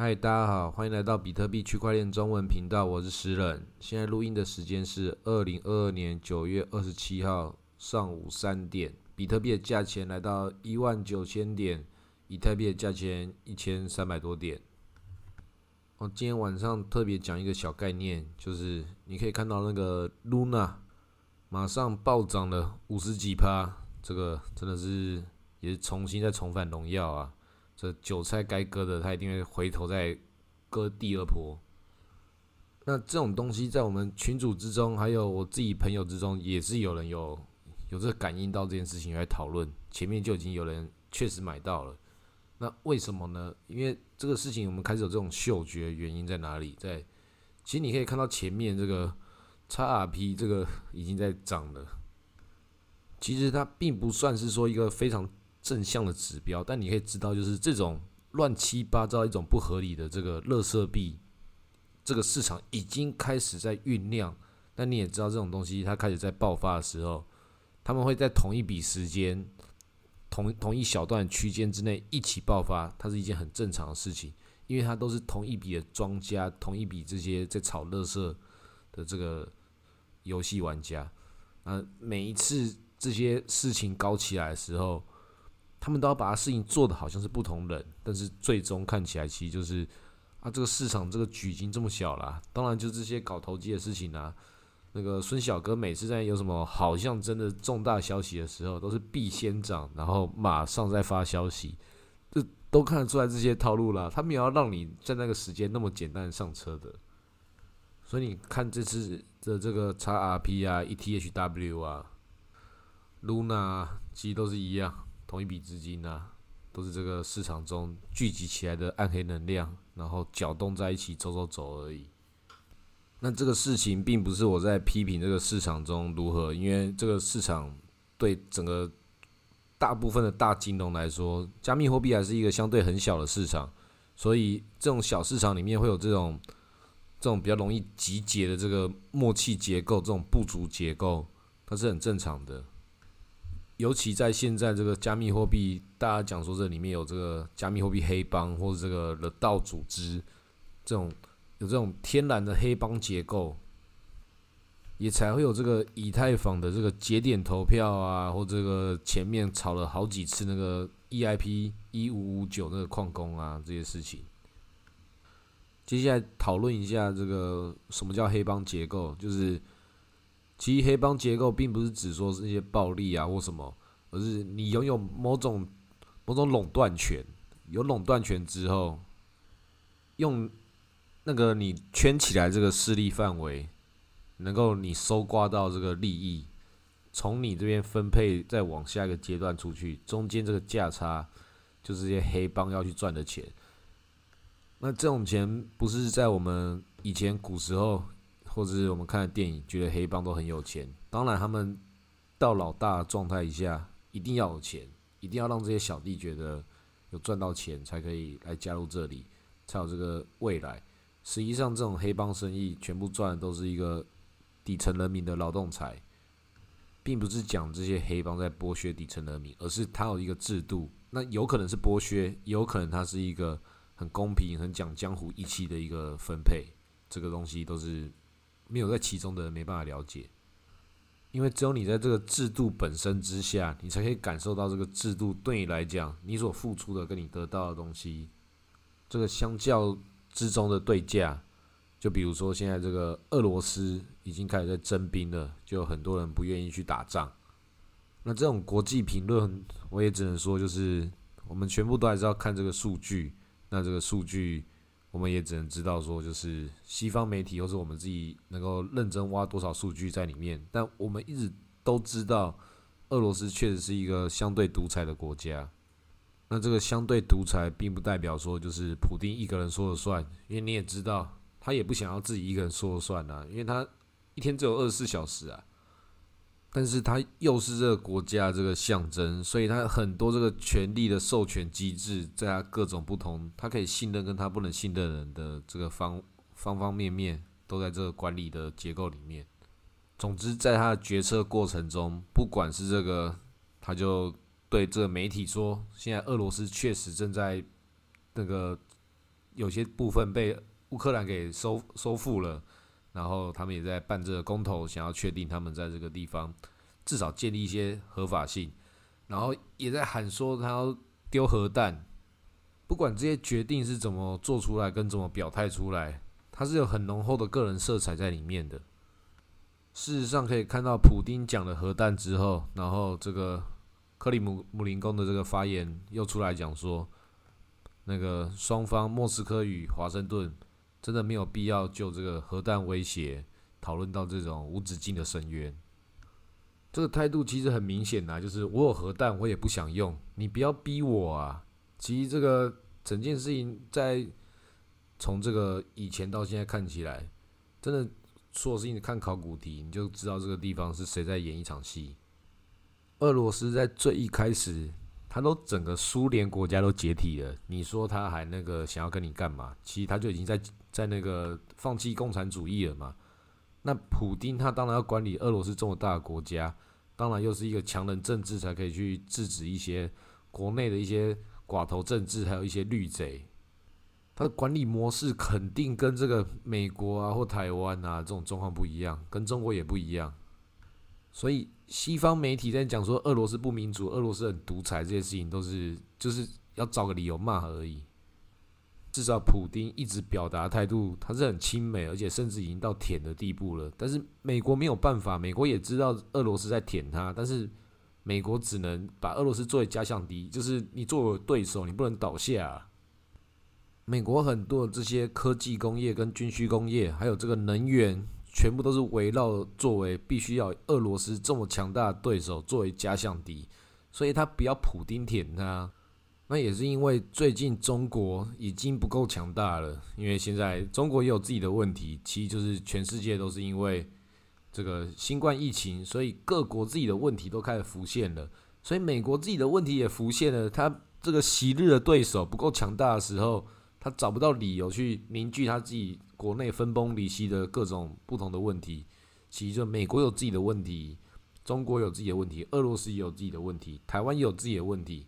嗨，大家好，欢迎来到比特币区块链中文频道，我是石人。现在录音的时间是二零二二年九月二十七号上午三点，比特币的价钱来到一万九千点，以太币的价钱一千三百多点。我今天晚上特别讲一个小概念，就是你可以看到那个 Luna 马上暴涨了五十几趴，这个真的是也是重新再重返荣耀啊！这韭菜该割的，他一定会回头再割第二波。那这种东西在我们群组之中，还有我自己朋友之中，也是有人有有这感应到这件事情来讨论。前面就已经有人确实买到了。那为什么呢？因为这个事情我们开始有这种嗅觉，原因在哪里？在其实你可以看到前面这个 XRP 这个已经在涨了。其实它并不算是说一个非常。正向的指标，但你可以知道，就是这种乱七八糟、一种不合理的这个乐色币，这个市场已经开始在酝酿。但你也知道，这种东西它开始在爆发的时候，他们会在同一笔时间、同同一小段区间之内一起爆发，它是一件很正常的事情，因为它都是同一笔的庄家、同一笔这些在炒乐色的这个游戏玩家。啊，每一次这些事情搞起来的时候，他们都要把事情做的好像是不同人，但是最终看起来其实就是啊，这个市场这个局已经这么小了。当然，就这些搞投机的事情啊，那个孙小哥每次在有什么好像真的重大消息的时候，都是必先涨，然后马上再发消息，这都看得出来这些套路了。他们也要让你在那个时间那么简单上车的。所以你看这次的这个 XRP 啊、ETHW 啊、Luna，其实都是一样。同一笔资金呢，都是这个市场中聚集起来的暗黑能量，然后搅动在一起走走走而已。那这个事情并不是我在批评这个市场中如何，因为这个市场对整个大部分的大金融来说，加密货币还是一个相对很小的市场，所以这种小市场里面会有这种这种比较容易集结的这个默契结构，这种不足结构，它是很正常的。尤其在现在这个加密货币，大家讲说这里面有这个加密货币黑帮或者这个的道组织，这种有这种天然的黑帮结构，也才会有这个以太坊的这个节点投票啊，或这个前面炒了好几次那个 EIP 一五五九那个矿工啊这些事情。接下来讨论一下这个什么叫黑帮结构，就是。其实黑帮结构并不是指说是一些暴力啊或什么，而是你拥有某种某种垄断权，有垄断权之后，用那个你圈起来这个势力范围，能够你收刮到这个利益，从你这边分配再往下一个阶段出去，中间这个价差就是这些黑帮要去赚的钱。那这种钱不是在我们以前古时候。或者是我们看的电影，觉得黑帮都很有钱。当然，他们到老大状态一下，一定要有钱，一定要让这些小弟觉得有赚到钱，才可以来加入这里，才有这个未来。实际上，这种黑帮生意全部赚的都是一个底层人民的劳动财，并不是讲这些黑帮在剥削底层人民，而是他有一个制度。那有可能是剥削，有可能他是一个很公平、很讲江湖义气的一个分配。这个东西都是。没有在其中的人没办法了解，因为只有你在这个制度本身之下，你才可以感受到这个制度对你来讲，你所付出的跟你得到的东西，这个相较之中的对价。就比如说现在这个俄罗斯已经开始在征兵了，就很多人不愿意去打仗。那这种国际评论，我也只能说，就是我们全部都还是要看这个数据。那这个数据。我们也只能知道说，就是西方媒体或是我们自己能够认真挖多少数据在里面。但我们一直都知道，俄罗斯确实是一个相对独裁的国家。那这个相对独裁，并不代表说就是普丁一个人说了算，因为你也知道，他也不想要自己一个人说了算啊，因为他一天只有二十四小时啊。但是他又是这个国家这个象征，所以他很多这个权力的授权机制，在他各种不同，他可以信任跟他不能信任人的这个方方方面面，都在这个管理的结构里面。总之，在他的决策过程中，不管是这个，他就对这个媒体说，现在俄罗斯确实正在那个有些部分被乌克兰给收收复了，然后他们也在办这个公投，想要确定他们在这个地方至少建立一些合法性，然后也在喊说他要丢核弹。不管这些决定是怎么做出来，跟怎么表态出来，它是有很浓厚的个人色彩在里面的。事实上，可以看到普丁讲了核弹之后，然后这个克里姆姆林宫的这个发言又出来讲说，那个双方莫斯科与华盛顿真的没有必要就这个核弹威胁讨论到这种无止境的深渊。这个态度其实很明显呐，就是我有核弹，我也不想用，你不要逼我啊。其实这个整件事情，在从这个以前到现在看起来，真的所有事情看考古题，你就知道这个地方是谁在演一场戏。俄罗斯在最一开始，他都整个苏联国家都解体了，你说他还那个想要跟你干嘛？其实他就已经在在那个放弃共产主义了嘛。那普丁他当然要管理俄罗斯这么大的国家，当然又是一个强人政治才可以去制止一些国内的一些。寡头政治，还有一些绿贼，他的管理模式肯定跟这个美国啊或台湾啊这种状况不一样，跟中国也不一样。所以西方媒体在讲说俄罗斯不民主、俄罗斯很独裁这些事情，都是就是要找个理由骂而已。至少普丁一直表达态度，他是很亲美，而且甚至已经到舔的地步了。但是美国没有办法，美国也知道俄罗斯在舔他，但是。美国只能把俄罗斯作为假想敌，就是你作为对手，你不能倒下。美国很多这些科技工业跟军需工业，还有这个能源，全部都是围绕作为必须要俄罗斯这么强大的对手作为假想敌，所以他不要普丁舔他。那也是因为最近中国已经不够强大了，因为现在中国也有自己的问题，其实就是全世界都是因为。这个新冠疫情，所以各国自己的问题都开始浮现了，所以美国自己的问题也浮现了。他这个昔日的对手不够强大的时候，他找不到理由去凝聚他自己国内分崩离析的各种不同的问题。其实就美国有自己的问题，中国有自己的问题，俄罗斯也有自己的问题，台湾也有自己的问题。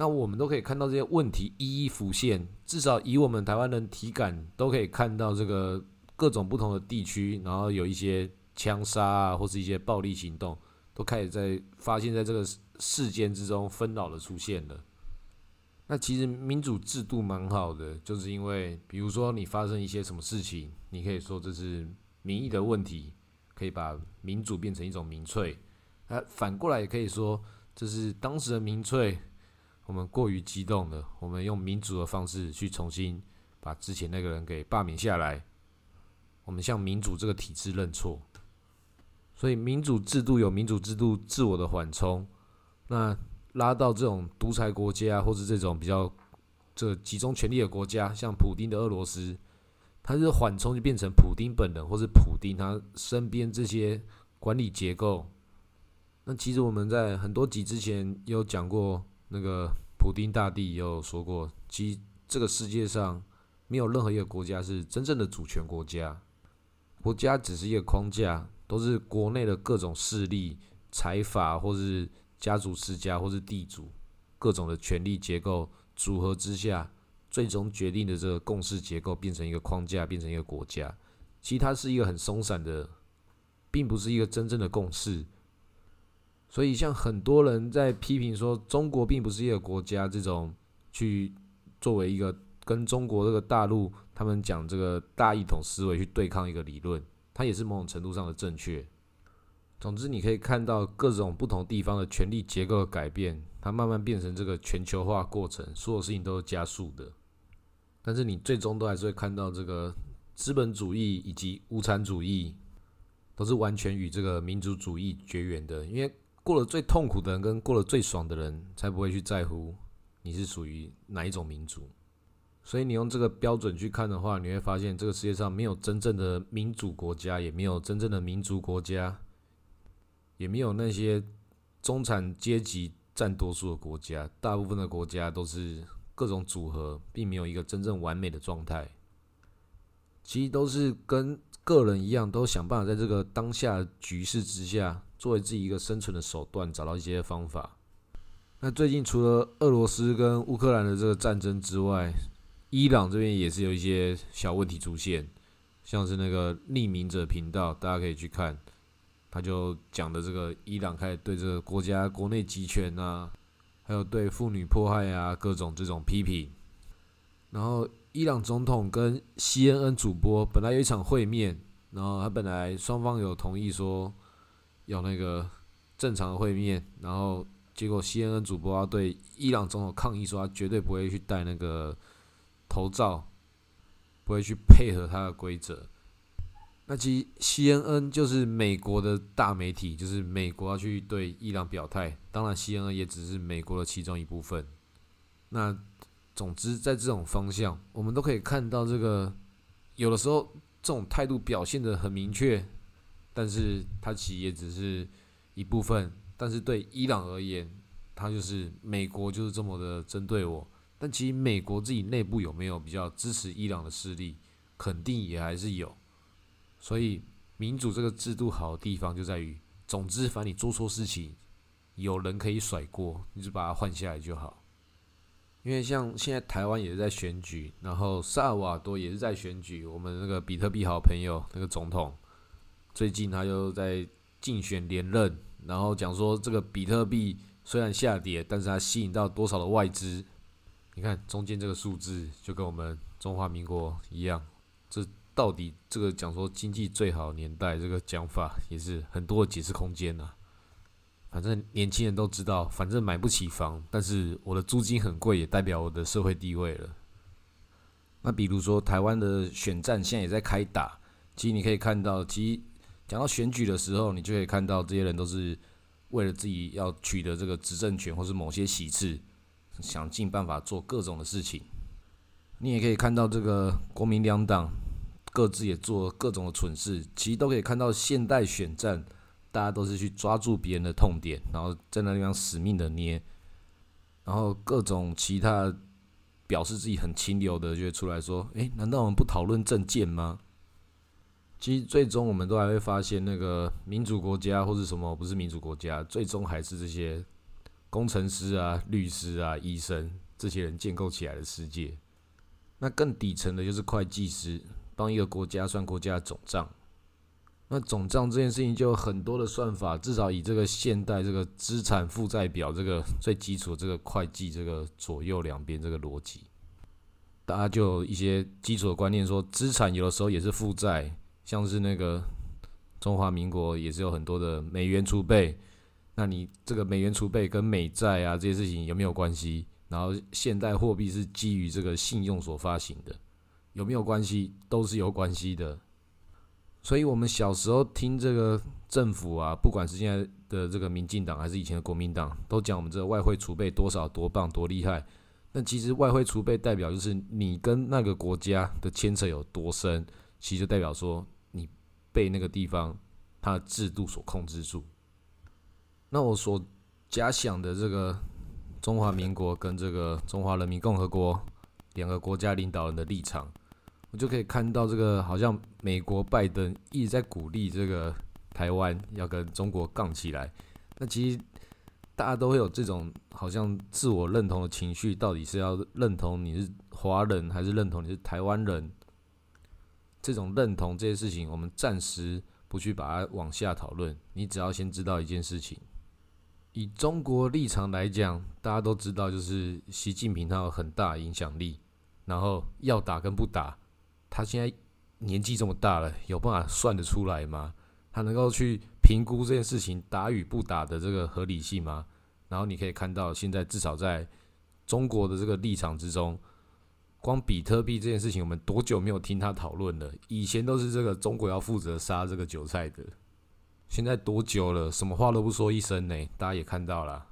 那我们都可以看到这些问题一一浮现，至少以我们台湾人体感都可以看到这个。各种不同的地区，然后有一些枪杀啊，或是一些暴力行动，都开始在发现，在这个事件之中纷扰的出现了。那其实民主制度蛮好的，就是因为比如说你发生一些什么事情，你可以说这是民意的问题，可以把民主变成一种民粹。那反过来也可以说，这是当时的民粹，我们过于激动了，我们用民主的方式去重新把之前那个人给罢免下来。我们向民主这个体制认错，所以民主制度有民主制度自我的缓冲。那拉到这种独裁国家，或是这种比较这集中权力的国家，像普丁的俄罗斯，它是缓冲就变成普丁本人，或是普丁他身边这些管理结构。那其实我们在很多集之前有讲过，那个普丁大帝也有说过，其实这个世界上没有任何一个国家是真正的主权国家。国家只是一个框架，都是国内的各种势力、财阀，或是家族世家，或是地主，各种的权力结构组合之下，最终决定的这个共识结构变成一个框架，变成一个国家。其实它是一个很松散的，并不是一个真正的共识。所以，像很多人在批评说中国并不是一个国家，这种去作为一个。跟中国这个大陆，他们讲这个大一统思维去对抗一个理论，它也是某种程度上的正确。总之，你可以看到各种不同地方的权力结构的改变，它慢慢变成这个全球化过程，所有事情都是加速的。但是你最终都还是会看到这个资本主义以及无产主义，都是完全与这个民族主义绝缘的。因为过了最痛苦的人跟过了最爽的人，才不会去在乎你是属于哪一种民族。所以你用这个标准去看的话，你会发现这个世界上没有真正的民主国家，也没有真正的民族国家，也没有那些中产阶级占多数的国家。大部分的国家都是各种组合，并没有一个真正完美的状态。其实都是跟个人一样，都想办法在这个当下局势之下，作为自己一个生存的手段，找到一些方法。那最近除了俄罗斯跟乌克兰的这个战争之外，伊朗这边也是有一些小问题出现，像是那个匿名者频道，大家可以去看，他就讲的这个伊朗开始对这个国家国内集权啊，还有对妇女迫害啊各种这种批评。然后伊朗总统跟 CNN 主播本来有一场会面，然后他本来双方有同意说要那个正常的会面，然后结果 CNN 主播要对伊朗总统抗议说他绝对不会去戴那个。头罩不会去配合他的规则。那其实 CNN 就是美国的大媒体，就是美国要去对伊朗表态。当然，CNN 也只是美国的其中一部分。那总之，在这种方向，我们都可以看到，这个有的时候这种态度表现的很明确，但是它其实也只是一部分。但是对伊朗而言，它就是美国就是这么的针对我。但其实美国自己内部有没有比较支持伊朗的势力，肯定也还是有。所以民主这个制度好的地方就在于，总之反正你做错事情，有人可以甩锅，你就把它换下来就好。因为像现在台湾也是在选举，然后萨尔瓦多也是在选举，我们那个比特币好朋友那个总统，最近他又在竞选连任，然后讲说这个比特币虽然下跌，但是它吸引到多少的外资。你看中间这个数字就跟我们中华民国一样，这到底这个讲说经济最好年代这个讲法也是很多的解释空间呐。反正年轻人都知道，反正买不起房，但是我的租金很贵，也代表我的社会地位了。那比如说台湾的选战现在也在开打，其实你可以看到，其实讲到选举的时候，你就可以看到这些人都是为了自己要取得这个执政权或是某些喜事。想尽办法做各种的事情，你也可以看到这个国民两党各自也做各种的蠢事，其实都可以看到现代选战，大家都是去抓住别人的痛点，然后在那地方死命的捏，然后各种其他表示自己很清流的就会出来说：“诶，难道我们不讨论政见吗？”其实最终我们都还会发现，那个民主国家或者什么不是民主国家，最终还是这些。工程师啊、律师啊、医生这些人建构起来的世界，那更底层的就是会计师，帮一个国家算国家的总账。那总账这件事情就有很多的算法，至少以这个现代这个资产负债表这个最基础这个会计这个左右两边这个逻辑，大家就有一些基础的观念，说资产有的时候也是负债，像是那个中华民国也是有很多的美元储备。那你这个美元储备跟美债啊这些事情有没有关系？然后现代货币是基于这个信用所发行的，有没有关系？都是有关系的。所以我们小时候听这个政府啊，不管是现在的这个民进党还是以前的国民党，都讲我们这个外汇储备多少多棒多厉害。那其实外汇储备代表就是你跟那个国家的牵扯有多深，其实就代表说被那个地方它的制度所控制住。那我所假想的这个中华民国跟这个中华人民共和国两个国家领导人的立场，我就可以看到这个好像美国拜登一直在鼓励这个台湾要跟中国杠起来。那其实大家都会有这种好像自我认同的情绪，到底是要认同你是华人还是认同你是台湾人？这种认同这些事情，我们暂时不去把它往下讨论。你只要先知道一件事情。以中国立场来讲，大家都知道，就是习近平他有很大影响力，然后要打跟不打，他现在年纪这么大了，有办法算得出来吗？他能够去评估这件事情打与不打的这个合理性吗？然后你可以看到，现在至少在中国的这个立场之中，光比特币这件事情，我们多久没有听他讨论了？以前都是这个中国要负责杀这个韭菜的。现在多久了？什么话都不说一声呢？大家也看到了。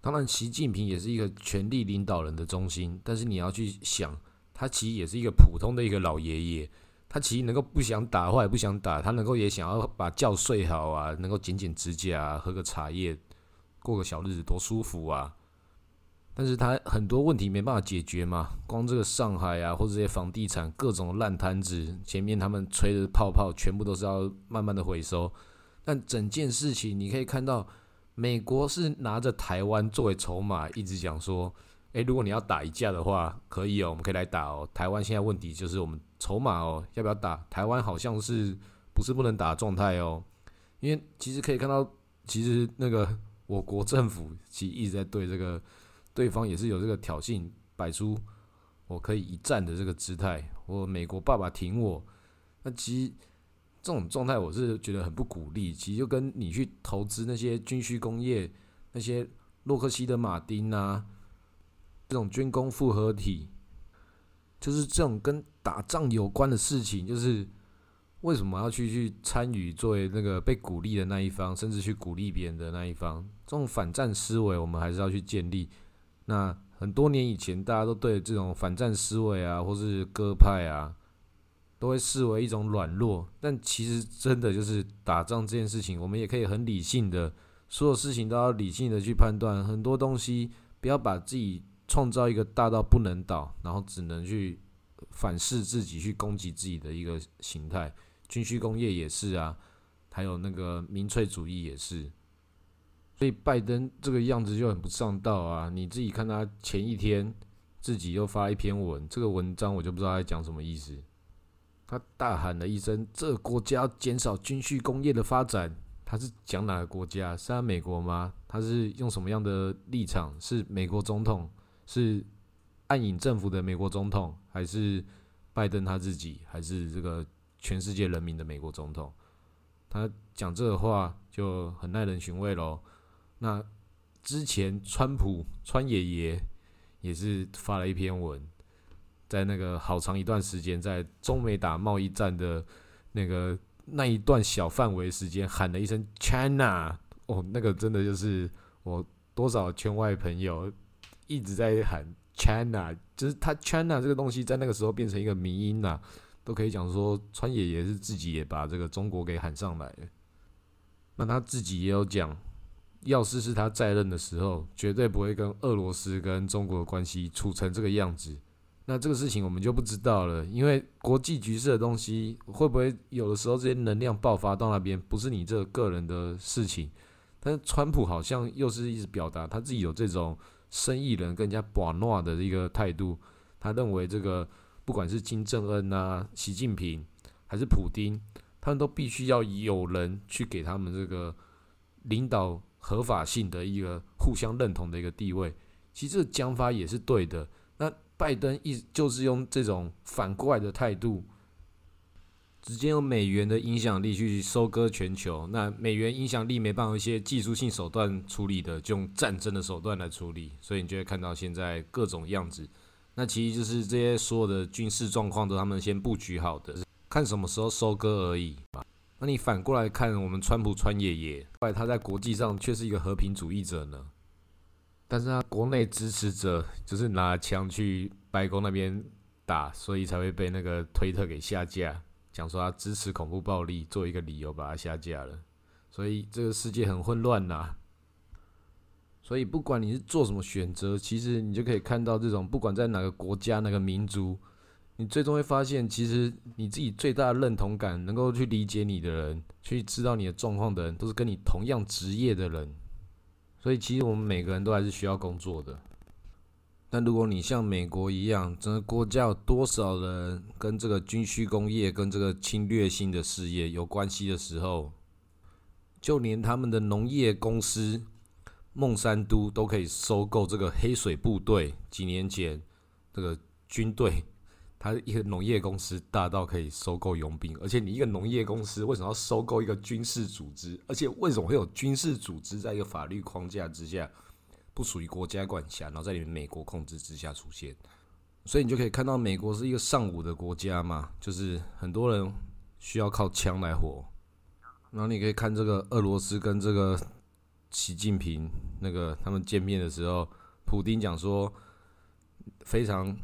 当然，习近平也是一个权力领导人的中心，但是你要去想，他其实也是一个普通的一个老爷爷。他其实能够不想打，或也不想打，他能够也想要把觉睡好啊，能够剪剪指甲啊，喝个茶叶，过个小日子，多舒服啊！但是他很多问题没办法解决嘛，光这个上海啊，或者这些房地产各种烂摊子，前面他们吹的泡泡，全部都是要慢慢的回收。但整件事情，你可以看到，美国是拿着台湾作为筹码，一直讲说，诶，如果你要打一架的话，可以哦，我们可以来打哦。台湾现在问题就是我们筹码哦，要不要打？台湾好像是不是不能打状态哦？因为其实可以看到，其实那个我国政府其实一直在对这个对方也是有这个挑衅，摆出我可以一战的这个姿态。我美国爸爸挺我，那其实这种状态我是觉得很不鼓励。其实就跟你去投资那些军需工业，那些洛克希德马丁啊。这种军工复合体，就是这种跟打仗有关的事情，就是为什么要去去参与，作为那个被鼓励的那一方，甚至去鼓励别人的那一方，这种反战思维，我们还是要去建立。那很多年以前，大家都对这种反战思维啊，或是鸽派啊，都会视为一种软弱。但其实真的就是打仗这件事情，我们也可以很理性的，所有事情都要理性的去判断，很多东西不要把自己。创造一个大到不能倒，然后只能去反噬自己、去攻击自己的一个形态。军需工业也是啊，还有那个民粹主义也是。所以拜登这个样子就很不上道啊！你自己看他前一天自己又发一篇文，这个文章我就不知道在讲什么意思。他大喊了一声：“这个国家减少军需工业的发展。”他是讲哪个国家？是他美国吗？他是用什么样的立场？是美国总统？是暗影政府的美国总统，还是拜登他自己，还是这个全世界人民的美国总统？他讲这个话就很耐人寻味喽。那之前川普川爷爷也是发了一篇文，在那个好长一段时间，在中美打贸易战的那个那一段小范围时间，喊了一声 “China”，哦，那个真的就是我多少圈外朋友。一直在喊 China，就是他 China 这个东西在那个时候变成一个迷音呐，都可以讲说川爷爷是自己也把这个中国给喊上来。那他自己也有讲，要是是他在任的时候，绝对不会跟俄罗斯跟中国的关系处成这个样子。那这个事情我们就不知道了，因为国际局势的东西会不会有的时候这些能量爆发到那边，不是你这个个人的事情。但是川普好像又是一直表达他自己有这种。生意人更加把诺的一个态度，他认为这个不管是金正恩啊、习近平还是普京，他们都必须要有人去给他们这个领导合法性的一个互相认同的一个地位。其实这个讲法也是对的。那拜登一就是用这种反过来的态度。直接用美元的影响力去收割全球，那美元影响力没办法一些技术性手段处理的，就用战争的手段来处理，所以你就会看到现在各种样子。那其实就是这些所有的军事状况都他们先布局好的，看什么时候收割而已。那你反过来看，我们川普川爷爷，后来他在国际上却是一个和平主义者呢，但是他国内支持者就是拿枪去白宫那边打，所以才会被那个推特给下架。讲说他支持恐怖暴力，做一个理由把他下架了，所以这个世界很混乱呐。所以不管你是做什么选择，其实你就可以看到这种，不管在哪个国家、哪个民族，你最终会发现，其实你自己最大的认同感，能够去理解你的人，去知道你的状况的人，都是跟你同样职业的人。所以其实我们每个人都还是需要工作的。但如果你像美国一样，整个国家有多少人跟这个军需工业、跟这个侵略性的事业有关系的时候，就连他们的农业公司孟山都都可以收购这个黑水部队。几年前，这个军队，它一个农业公司大到可以收购佣兵，而且你一个农业公司为什么要收购一个军事组织？而且为什么会有军事组织在一个法律框架之下？不属于国家管辖，然后在你们美国控制之下出现，所以你就可以看到美国是一个尚武的国家嘛，就是很多人需要靠枪来活。然后你可以看这个俄罗斯跟这个习近平那个他们见面的时候，普丁讲说非常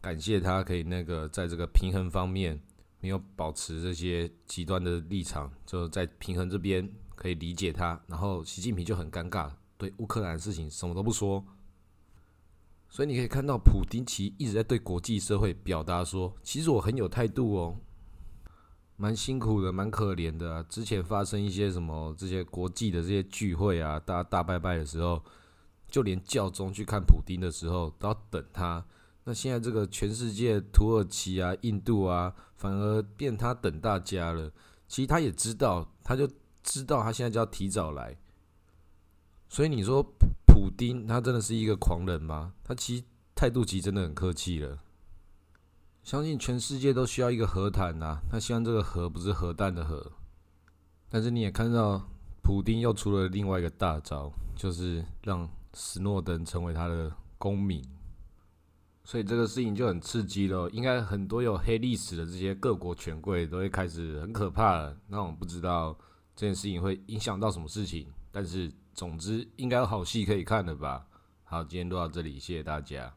感谢他可以那个在这个平衡方面没有保持这些极端的立场，就在平衡这边可以理解他，然后习近平就很尴尬。对乌克兰的事情什么都不说，所以你可以看到普丁奇一直在对国际社会表达说，其实我很有态度哦，蛮辛苦的，蛮可怜的。之前发生一些什么这些国际的这些聚会啊，大家大拜拜的时候，就连教宗去看普丁的时候都要等他。那现在这个全世界，土耳其啊、印度啊，反而变他等大家了。其实他也知道，他就知道他现在就要提早来。所以你说普普丁他真的是一个狂人吗？他其实态度其实真的很客气了。相信全世界都需要一个和谈呐。他希望这个和不是核弹的和。但是你也看到，普丁又出了另外一个大招，就是让斯诺登成为他的公民。所以这个事情就很刺激了，应该很多有黑历史的这些各国权贵都会开始很可怕了。那我不知道这件事情会影响到什么事情，但是总之应该有好戏可以看的吧。好，今天录到这里，谢谢大家。